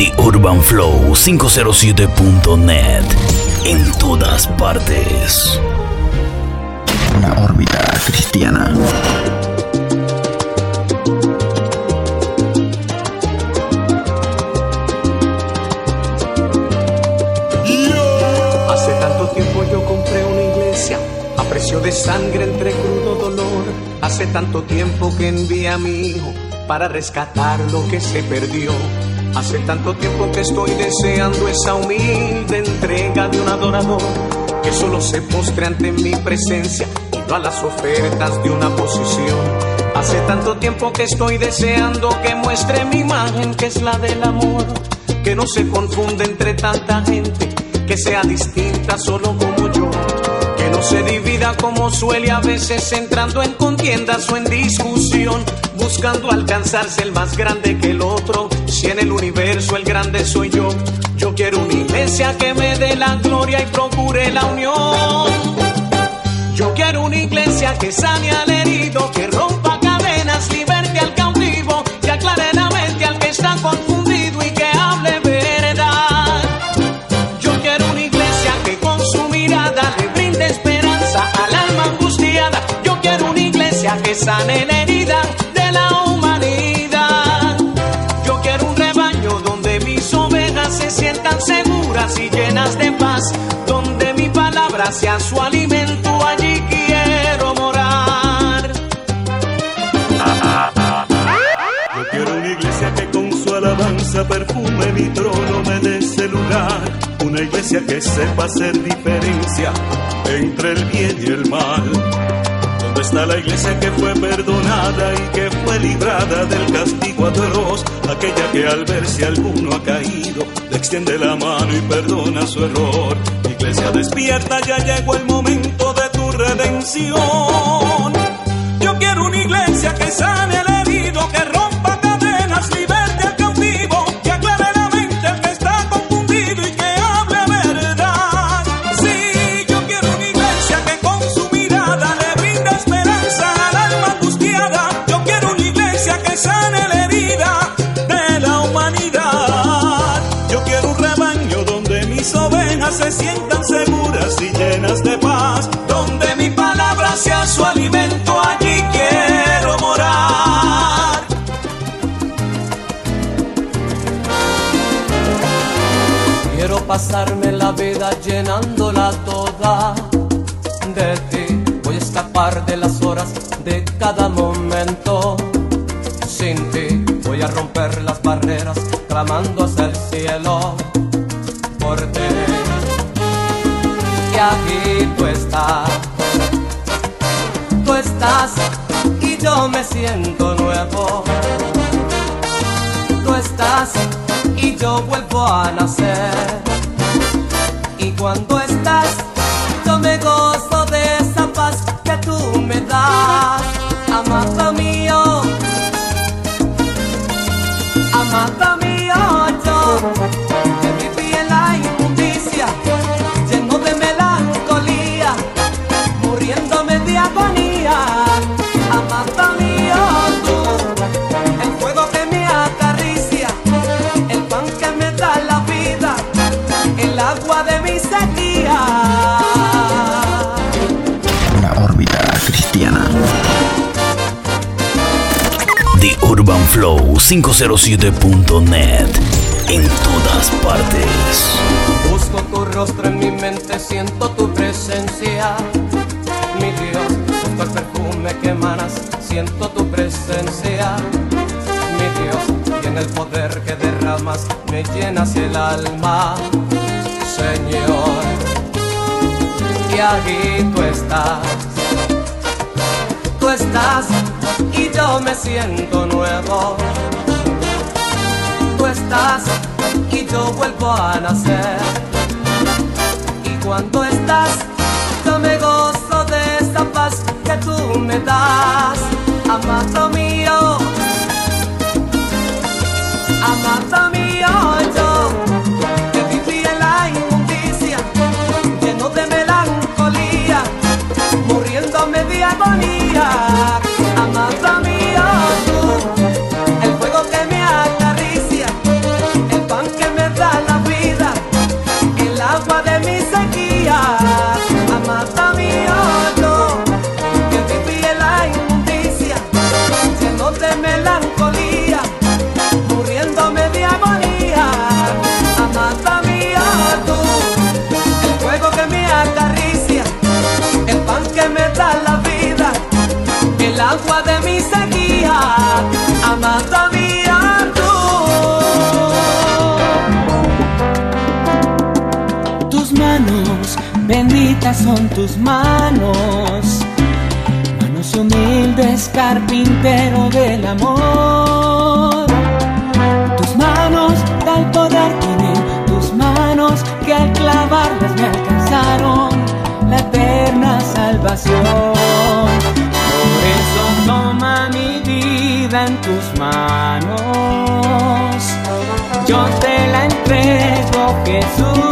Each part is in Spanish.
TheUrbanFlow507.net. En todas partes. Una órbita cristiana. Hace tanto tiempo yo compré una iglesia a precio de sangre entre crudo dolor. Hace tanto tiempo que envié a mi hijo para rescatar lo que se perdió. Hace tanto tiempo que estoy deseando esa humilde entrega de un adorador que solo se postre ante mi presencia y no a las ofertas de una posición. Hace tanto tiempo que estoy deseando que muestre mi imagen que es la del amor, que no se confunde entre tanta gente, que sea distinta solo como se divida como suele a veces entrando en contiendas o en discusión, buscando alcanzarse el más grande que el otro, si en el universo el grande soy yo. Yo quiero una iglesia que me dé la gloria y procure la unión. Yo quiero una iglesia que sane al herido, que rompa cadenas, liberte al cautivo y aclare la mente al que está confundido que sane la herida de la humanidad. Yo quiero un rebaño donde mis ovejas se sientan seguras y llenas de paz, donde mi palabra sea su alimento. Allí quiero morar. Yo quiero una iglesia que con su alabanza perfume mi trono, me dé ese lugar. Una iglesia que sepa hacer diferencia entre el bien y el mal. ¿Dónde está la iglesia que fue perdonada y que fue librada del castigo atroz? Aquella que al ver si alguno ha caído, extiende la mano y perdona su error. Iglesia despierta, ya llegó el momento de tu redención. Yo quiero una iglesia que sane al herido, que rompa toda de ti. Voy a escapar de las horas de cada momento. Sin ti voy a romper las barreras, clamando hacia el cielo por ti. Y aquí tú estás, tú estás y yo me siento nuevo tú estás y yo vuelvo a nacer. Cuando estás, TheUrbanFlow507.net. En todas partes. Busco tu rostro en mi mente, siento tu presencia. Mi Dios, busco el perfume que emanas, siento tu presencia. Mi Dios, en el poder que derramas, me llenas el alma. Señor, y aquí tú estás. Estás y yo me siento nuevo. Tú estás y yo vuelvo a nacer. Y cuando estás, yo me gozo de esa paz que tú me das, amado mío. Amado mío, yo que viví en la inmundicia, lleno de melancolía, muriéndome de agonía. melancolía, muriéndome de agonía, amada mía tú, el fuego que me acaricia, el pan que me da la vida, el agua de mi sequía, amada mía. Tú. Tus manos, Benditas son tus manos humildes, carpintero del amor. Tus manos tal poder tienen, tus manos que al clavarlas me alcanzaron la eterna salvación. Por eso toma mi vida en tus manos, yo te la entrego, Jesús.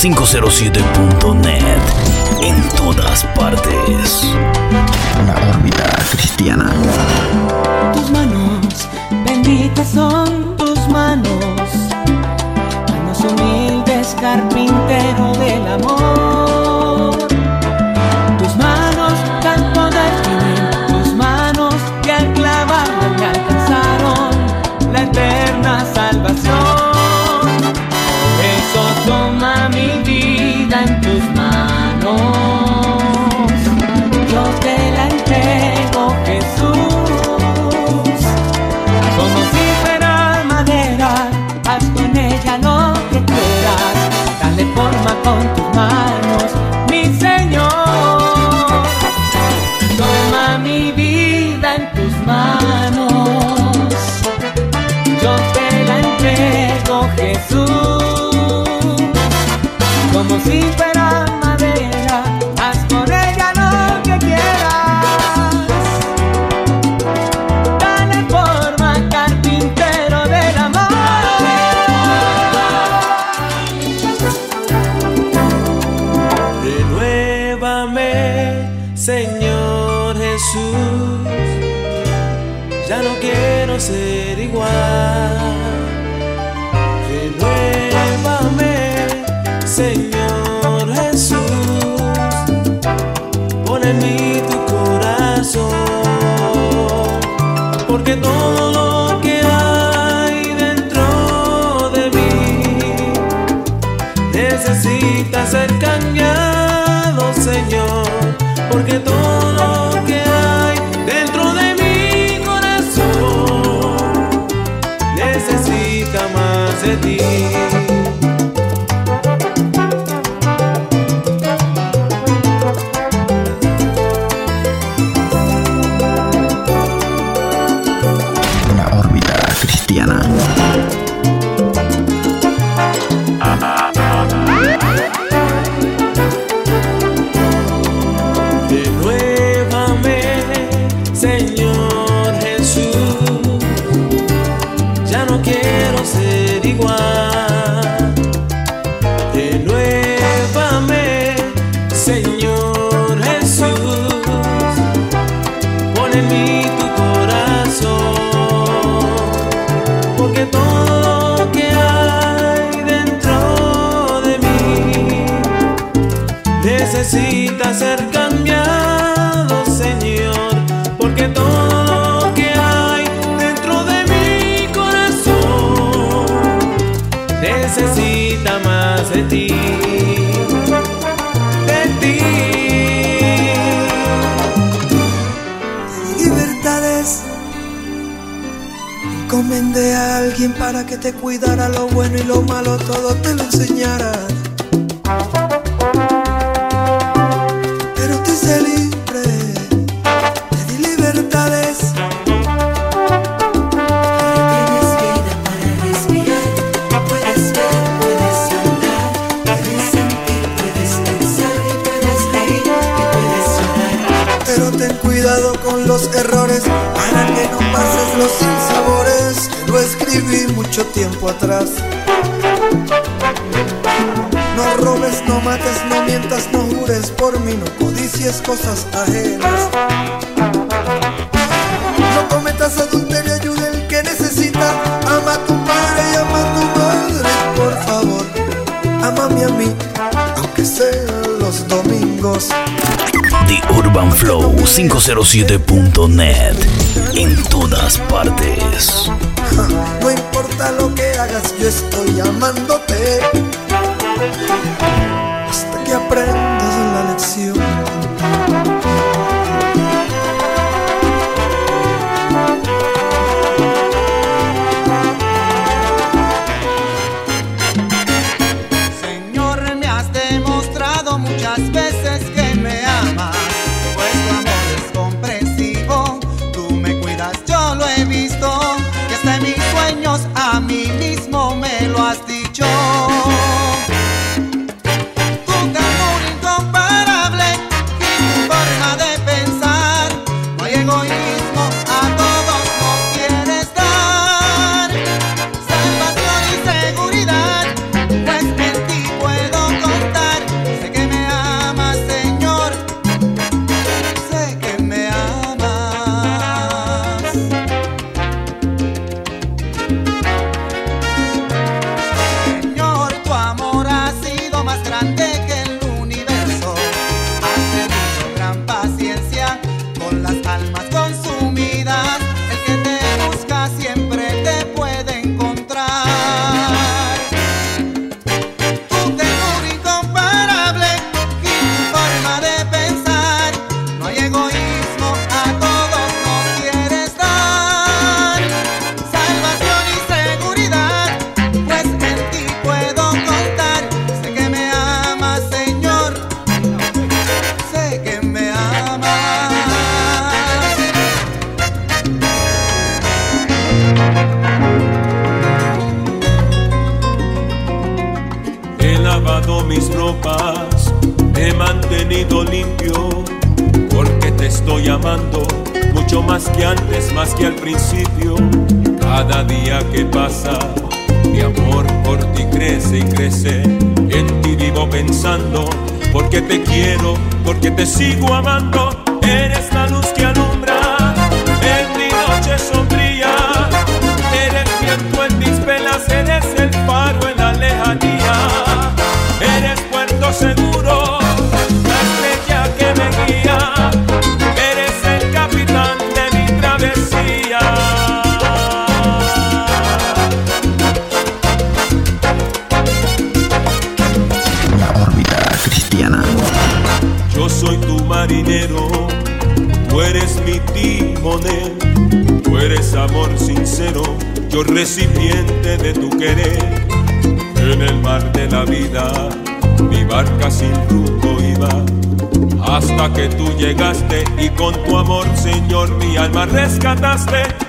507.net en todas partes. Una órbita cristiana. Tus manos, benditas son tus manos, manos humildes, carpintero necesita más de ti, de ti. libertades. Encomendé a alguien para que te cuidara lo bueno y lo malo, todo te lo enseñara. tiempo atrás. No robes, no mates, no mientas, no jures por mí, no codicies cosas ajenas. No cometas adulterio, ayuda el que necesita. Ama a tu padre y ama a tu madre, por favor. Amame a mí, aunque sean los domingos. The Urban Flow 507.net en todas partes importa lo que hagas, yo estoy amándote hasta que aprendas la lección. que tú llegaste y con tu amor, Señor, mi alma rescataste.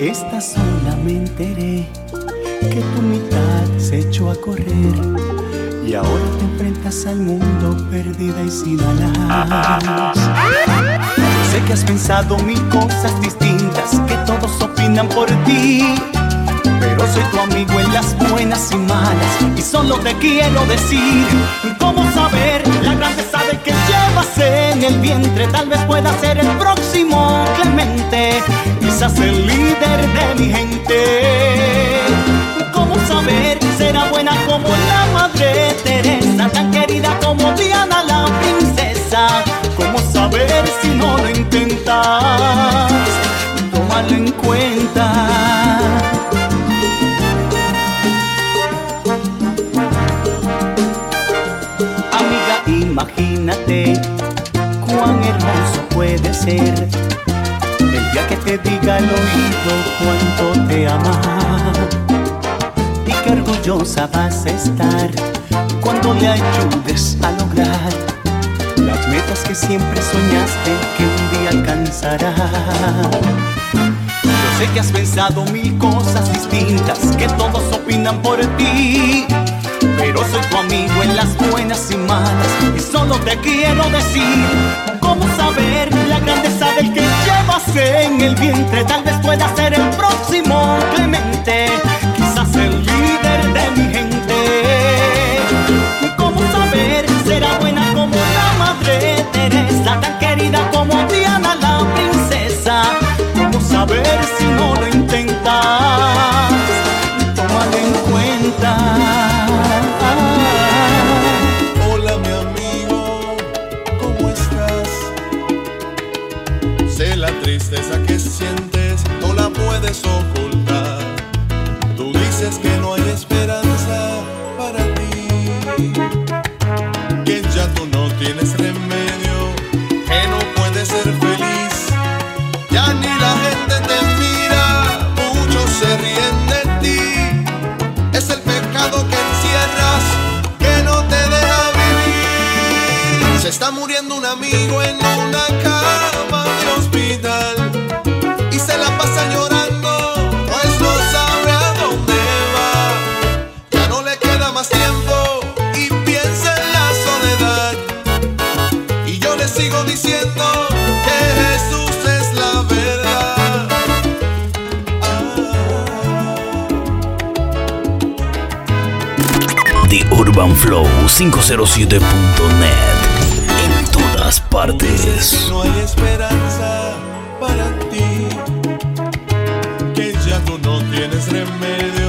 Esta sola me enteré que tu mitad se echó a correr y ahora te enfrentas al mundo perdida y sin alas. sé que has pensado mil cosas distintas, que todos opinan por ti, pero soy tu amigo en las buenas y malas y solo te quiero decir cómo saber la grandeza llevase en el vientre, tal vez pueda ser el próximo Clemente, quizás el líder de mi gente. ¿Cómo saber? Será buena como la madre Teresa, tan querida como Diana la princesa. ¿Cómo saber si no lo intentas? Tómalo en cuenta. Imagínate cuán hermoso puede ser el día que te diga al oído cuánto te ama. Y qué orgullosa vas a estar cuando le ayudes a lograr las metas que siempre soñaste que un día alcanzará. Yo sé que has pensado mil cosas distintas, que todos opinan por ti pero soy tu amigo en las buenas y malas y solo te quiero decir cómo saber la grandeza del que llevas en el vientre. Tal vez pueda ser el próximo Clemente, quizás el líder de mi gente. ¿Cómo saber será buena como la madre Teresa, tan querida como Diana la princesa? ¿Cómo saber si no lo intentas? Tómalo en cuenta. 507.net. En todas partes. No hay esperanza para ti, que ya tú no tienes remedio,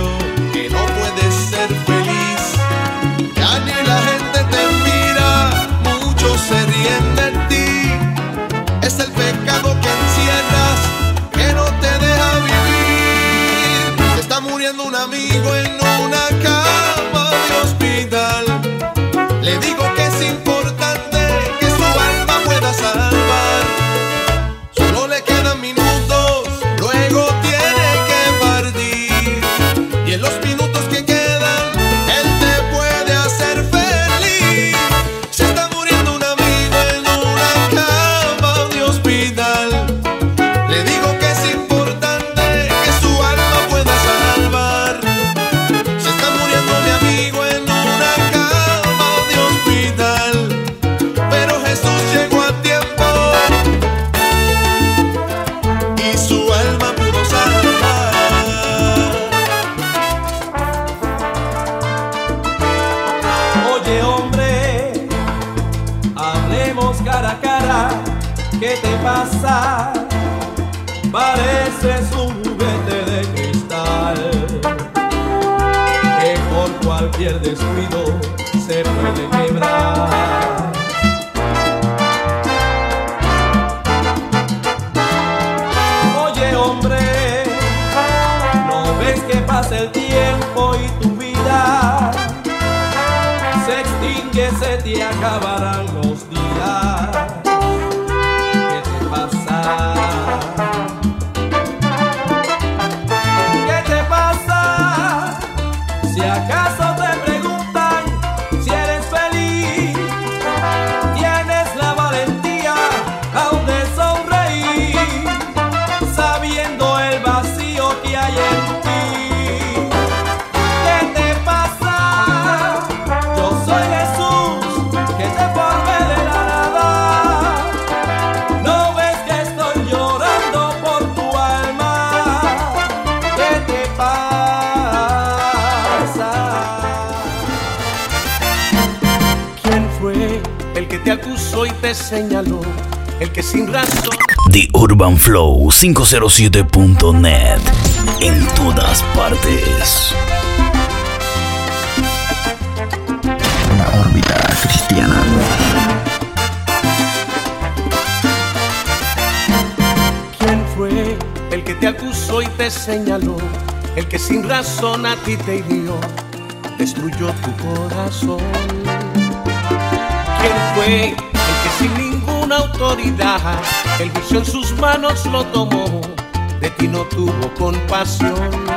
te acabarán te acusó y te señaló? El que sin razón The Urban Flow 507.net. En todas partes. La órbita cristiana. ¿Quién fue el que te acusó y te señaló? El que sin razón a ti te hirió, destruyó tu corazón. ¿Quién fue el que sin ninguna autoridad el juicio en sus manos lo tomó? De ti no tuvo compasión.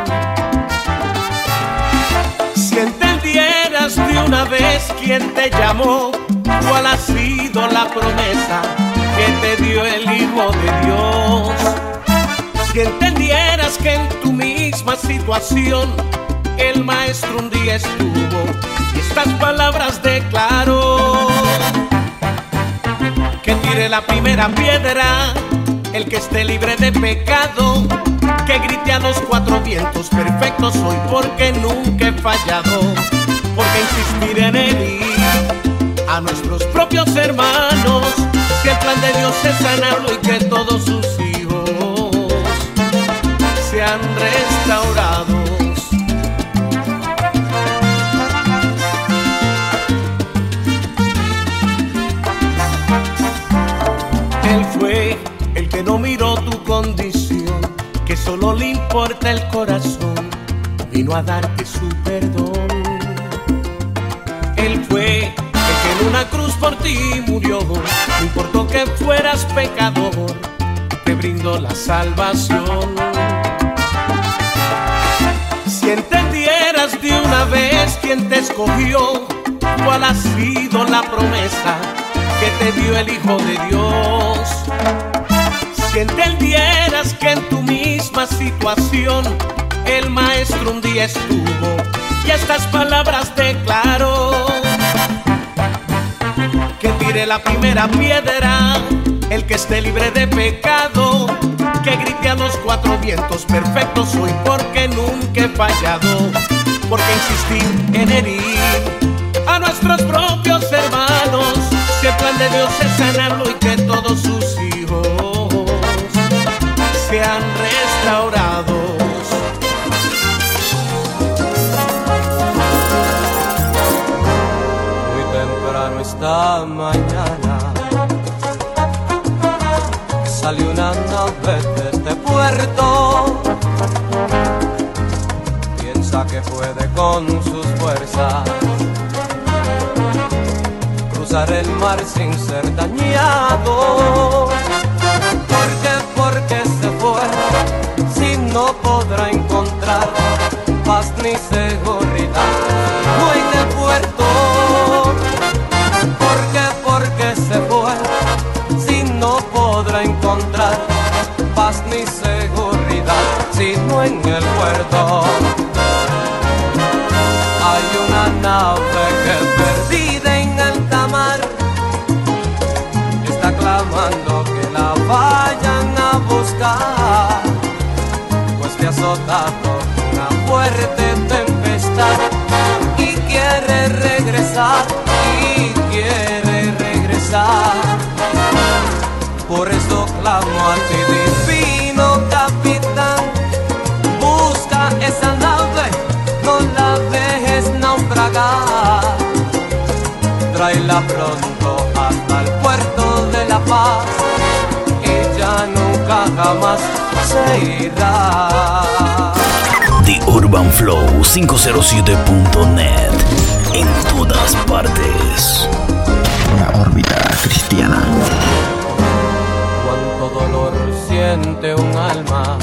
Si una vez quién te llamó, cuál ha sido la promesa que te dio el Hijo de Dios. Si entendieras que en tu misma situación el maestro un día estuvo y estas palabras declaró. Que tire la primera piedra el que esté libre de pecado, que grite a los cuatro vientos, perfecto soy porque nunca he fallado, porque insistir en herir a nuestros propios hermanos, si el plan de Dios es sanarlo y que todos sus hijos sean restaurados. Solo le importa el corazón, vino a darte su perdón. Él fue el que en una cruz por ti murió, no importó que fueras pecador, te brindó la salvación. Si entendieras de una vez quién te escogió, cuál ha sido la promesa que te dio el Hijo de Dios. Si entendieras que en tu misma situación el maestro un día estuvo y estas palabras declaró. Que tire la primera piedra el que esté libre de pecado. Que grite a los cuatro vientos, perfecto soy porque nunca he fallado. Porque insistir en herir a nuestros propios hermanos. Si el plan de Dios es sanarlo y que todos con sus fuerzas cruzar el mar sin ser dañado. ¿Por qué? Porque se fue, si no podrá encontrar paz ni seguridad. No hay de puerto. ¿Por qué? Porque se fue, si no podrá encontrar paz ni seguridad, sino en el puerto. Azotado una fuerte tempestad y quiere regresar, y quiere regresar. Por eso clamo a ti, divino capitán, busca esa nave, no la dejes naufragar. Tráela pronto hasta el puerto de La Paz, ella nunca jamás se irá. The Urban Flow 507.net. En todas partes. La órbita cristiana. Cuánto dolor siente un alma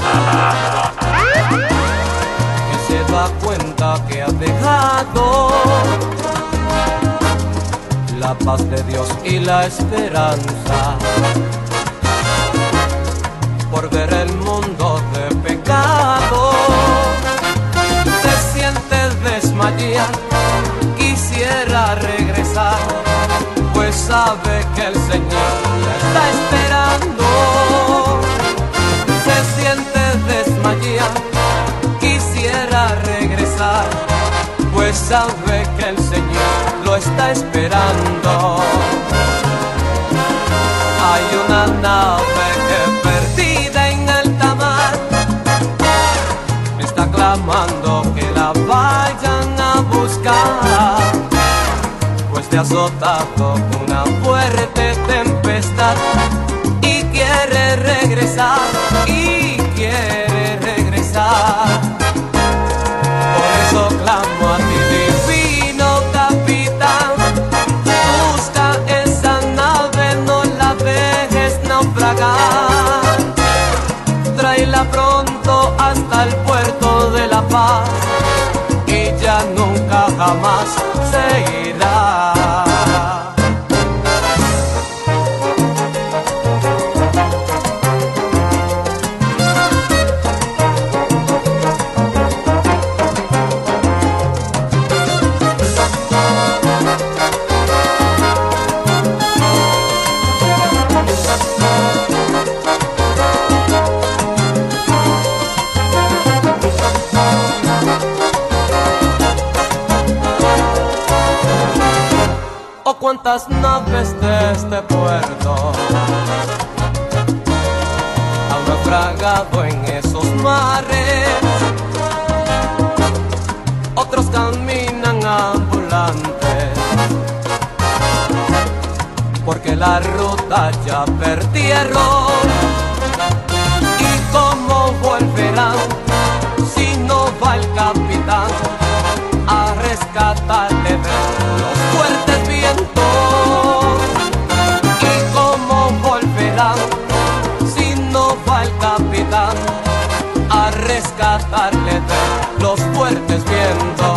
que se da cuenta que ha dejado la paz de Dios y la esperanza sabe que el Señor la está esperando. Se siente desmayar, quisiera regresar, pues sabe que el Señor lo está esperando. Hay una nave que perdida en alta mar está clamando que la vayan a buscar, pues te ha azotado una tantas naves de este puerto, naufragado en rescatarle de los fuertes vientos.